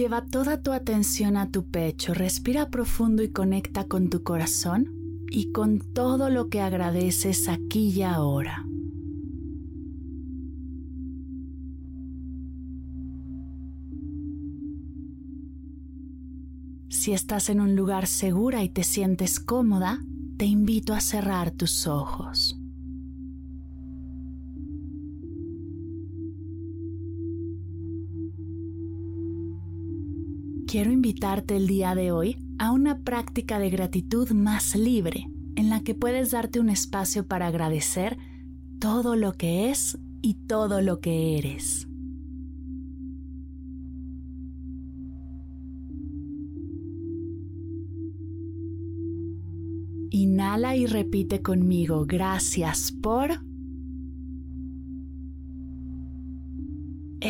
Lleva toda tu atención a tu pecho, respira profundo y conecta con tu corazón y con todo lo que agradeces aquí y ahora. Si estás en un lugar segura y te sientes cómoda, te invito a cerrar tus ojos. Quiero invitarte el día de hoy a una práctica de gratitud más libre, en la que puedes darte un espacio para agradecer todo lo que es y todo lo que eres. Inhala y repite conmigo, gracias por...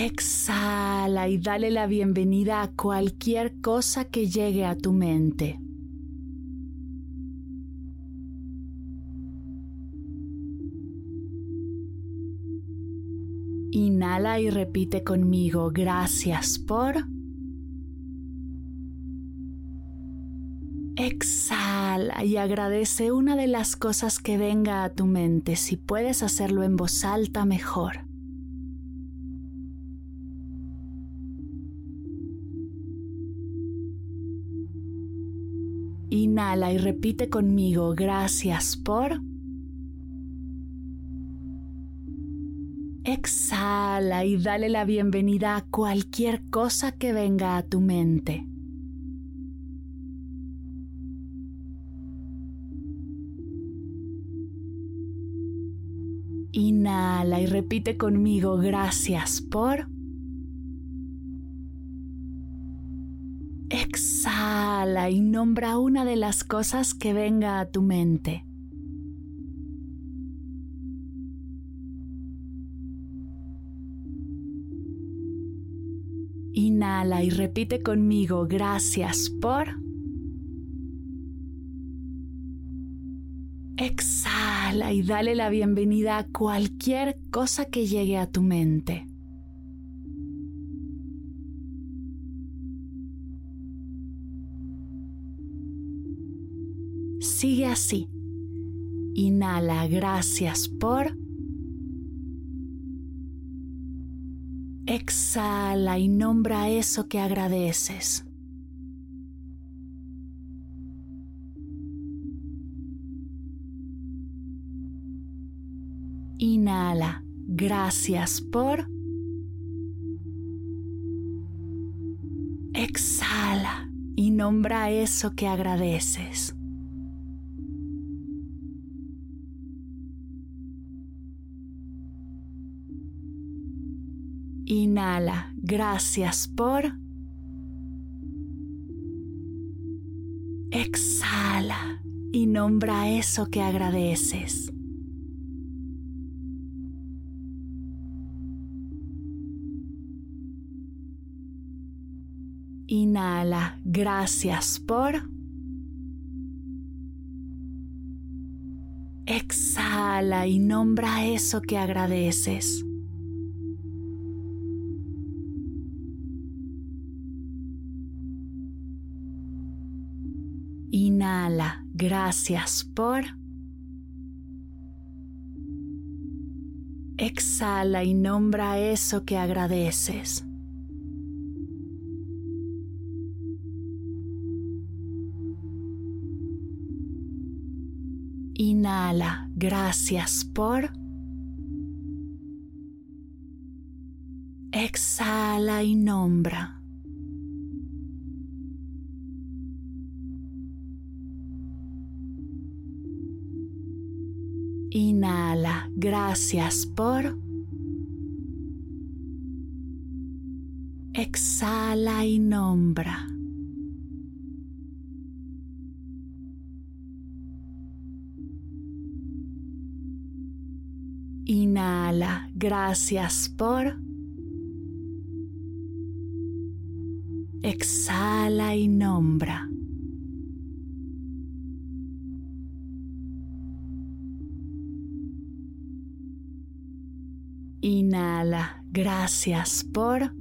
Exhala y dale la bienvenida a cualquier cosa que llegue a tu mente. Inhala y repite conmigo, gracias por... Exhala y agradece una de las cosas que venga a tu mente. Si puedes hacerlo en voz alta, mejor. Inhala y repite conmigo, gracias por... Exhala y dale la bienvenida a cualquier cosa que venga a tu mente. Inhala y repite conmigo, gracias por... Y nombra una de las cosas que venga a tu mente. Inhala y repite conmigo, gracias por... Exhala y dale la bienvenida a cualquier cosa que llegue a tu mente. Sigue así. Inhala, gracias por... Exhala y nombra eso que agradeces. Inhala, gracias por... Exhala y nombra eso que agradeces. Inhala, gracias por... Exhala y nombra eso que agradeces. Inhala, gracias por... Exhala y nombra eso que agradeces. Gracias por... Exhala y nombra eso que agradeces. Inhala, gracias por... Exhala y nombra. Inhala, gracias por... Exhala y nombra. Inhala, gracias por... Exhala y nombra. Inhala, gracias por...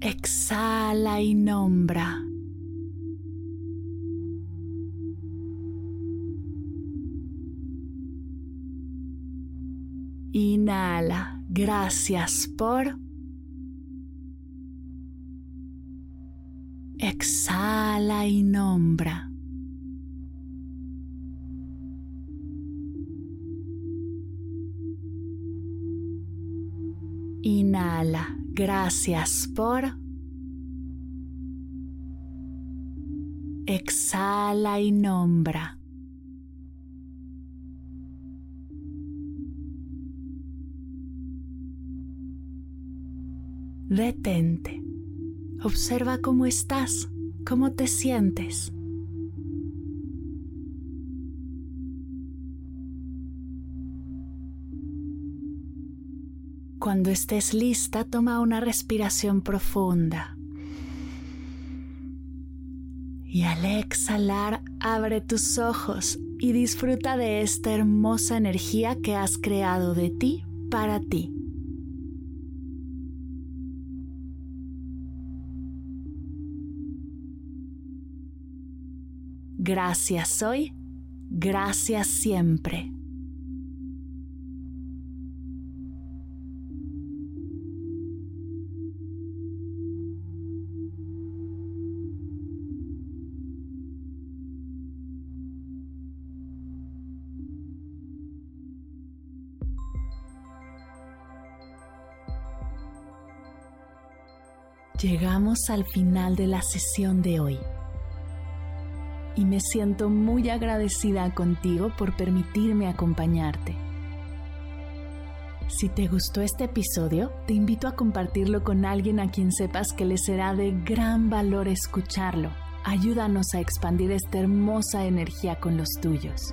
Exhala y nombra. Inhala, gracias por... Exhala y nombra. Inhala, gracias por... Exhala y nombra. Detente. Observa cómo estás, cómo te sientes. Cuando estés lista, toma una respiración profunda. Y al exhalar, abre tus ojos y disfruta de esta hermosa energía que has creado de ti para ti. Gracias hoy, gracias siempre. Llegamos al final de la sesión de hoy y me siento muy agradecida contigo por permitirme acompañarte. Si te gustó este episodio, te invito a compartirlo con alguien a quien sepas que le será de gran valor escucharlo. Ayúdanos a expandir esta hermosa energía con los tuyos.